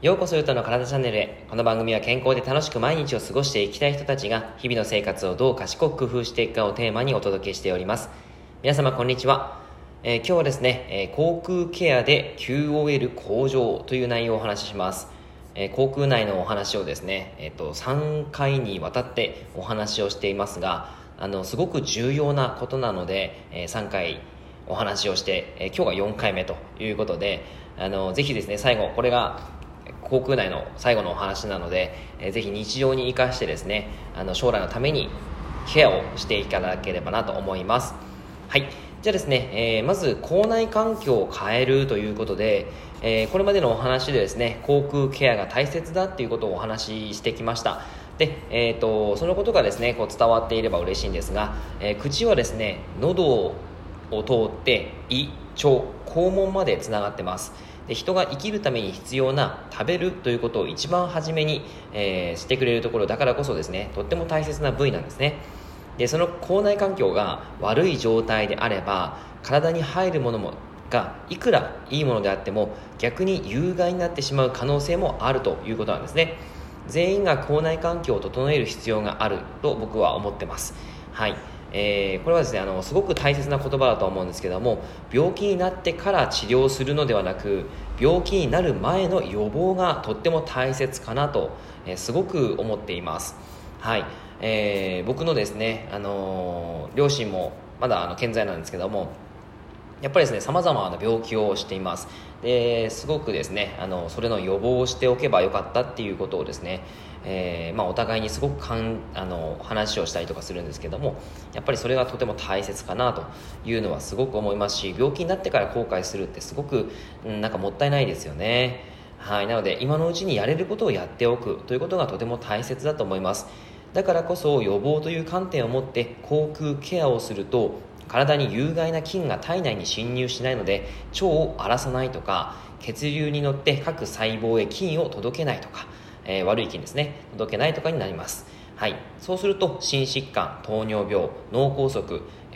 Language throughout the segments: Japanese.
ようこそゆとの体チャンネルへ。この番組は健康で楽しく毎日を過ごしていきたい人たちが日々の生活をどう賢く工夫していくかをテーマにお届けしております。皆様こんにちは、えー、今日はですね、えー、航空ケアで QOL 向上という内容をお話しします。え航空内のお話をですね、えーと、3回にわたってお話をしていますがあのすごく重要なことなので、えー、3回お話をして、えー、今日が4回目ということであのぜひですね最後これが航空内の最後のお話なので、えー、ぜひ日常に生かしてですねあの将来のためにケアをしていただければなと思います。はい。じゃあですね、えー、まず校内環境を変えるということで、えー、これまでのお話でですね航空ケアが大切だっていうことをお話ししてきました。で、えーと、そのことがですねこう伝わっていれば嬉しいんですが、えー、口はですね喉を通って胃腸肛門までつながってます。で人が生きるために必要な食べるということを一番初めに、えー、してくれるところだからこそですねとっても大切な部位なんですね。でその口内環境が悪い状態であれば体に入るものもがいくらいいものであっても逆に有害になってしまう可能性もあるということなんですね。全員が口内環境を整える必要があると僕は思ってます。はい。えー、これはですねあのすごく大切な言葉だと思うんですけども病気になってから治療するのではなく病気になる前の予防がとっても大切かなと、えー、すごく思っています。はい、えー、僕のですね、あの両親もまだあの健在なんですけどもやっぱりですねさまざまな病気をしています。ですごくですねあのそれの予防をしておけばよかったっていうことをですね、えー、まあ、お互いにすごくかんあの話をしたりとかするんですけどもやっぱりそれがとても大切かなというのはすごく思いますし病気になってから後悔するってすごく、うん、なんかもったいないですよね。はいなので今のうちにやれることをやっておくということがとても大切だと思います。だからこそ予防という観点を持って口腔ケアをすると体に有害な菌が体内に侵入しないので腸を荒らさないとか血流に乗って各細胞へ菌を届けないとか、えー、悪い菌ですね届けないとかになります。はい、そうすると心疾患糖尿病脳梗塞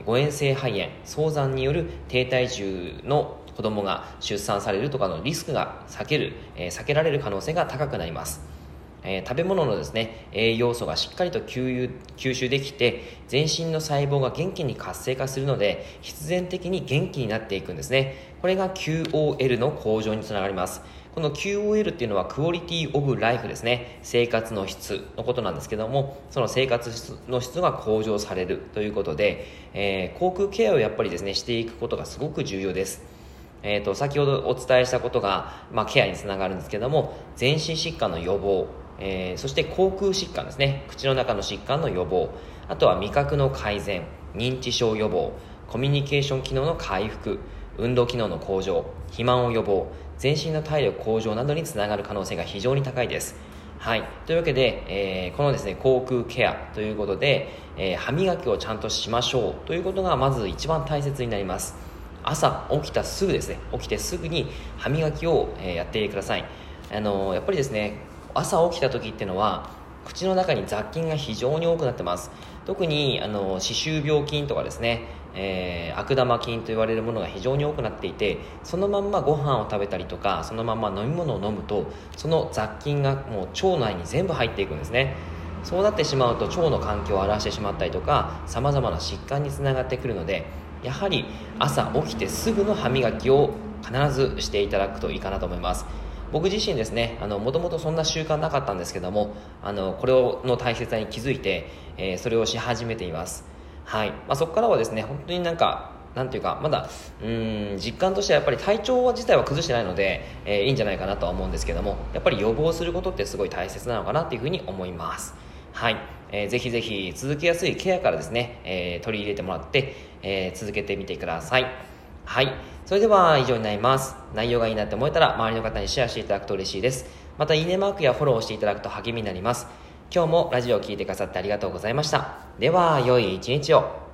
誤嚥性肺炎早産による低体重の子供が出産されるとかのリスクが避ける、えー、避けられる可能性が高くなります。えー、食べ物のですね栄養素がしっかりと吸収できて全身の細胞が元気に活性化するので必然的に元気になっていくんですね。これが QOL の向上につながります。この QOL っていうのはクオリティオブライフですね。生活の質のことなんですけどもその生活の質が向上されるということで、えー、航空ケアをやっぱりですねしていくことがすごく重要です。えー、と先ほどお伝えしたことが、まあ、ケアにつながるんですけども全身疾患の予防えー、そして口腔疾患ですね。口の中の疾患の予防。あとは味覚の改善。認知症予防。コミュニケーション機能の回復。運動機能の向上。肥満を予防。全身の体力向上などにつながる可能性が非常に高いです。はい、というわけで、えー、このですね口腔ケアということで、えー、歯磨きをちゃんとしましょう。ということがまず一番大切になります。朝起きたすぐですね。起きてすぐに歯磨きを、えー、やってください。あのやっぱりですね朝起きた時ってのは口の中に雑菌が非常に多くなってます。特にあの歯周病菌とかですね、えー、悪玉菌と言われるものが非常に多くなっていてそのまんまご飯を食べたりとかそのまんま飲み物を飲むとその雑菌がもう腸内に全部入っていくんですね。そうなってしまうと腸の環境を荒らしてしまったりとかさまざまな疾患につながってくるのでやはり朝起きてすぐの歯磨きを必ずしていただくといいかなと思います。僕自身ですねもともとそんな習慣なかったんですけどもあのこれの大切さに気づいて、えー、それをし始めています。はい、まあ、そこからはですね本当になんかなんていうかまだうん実感としてはやっぱり体調自体は崩してないので、えー、いいんじゃないかなとは思うんですけどもやっぱり予防することってすごい大切なのかなというふうに思います。はい、えー、ぜひぜひ続けやすいケアからですね、えー、取り入れてもらって、えー、続けてみてください。はい。それでは以上になります。内容がいいなって思えたら周りの方にシェアしていただくと嬉しいです。またいいねマークやフォローしていただくと励みになります。今日もラジオを聴いてくださってありがとうございました。では、良い一日を。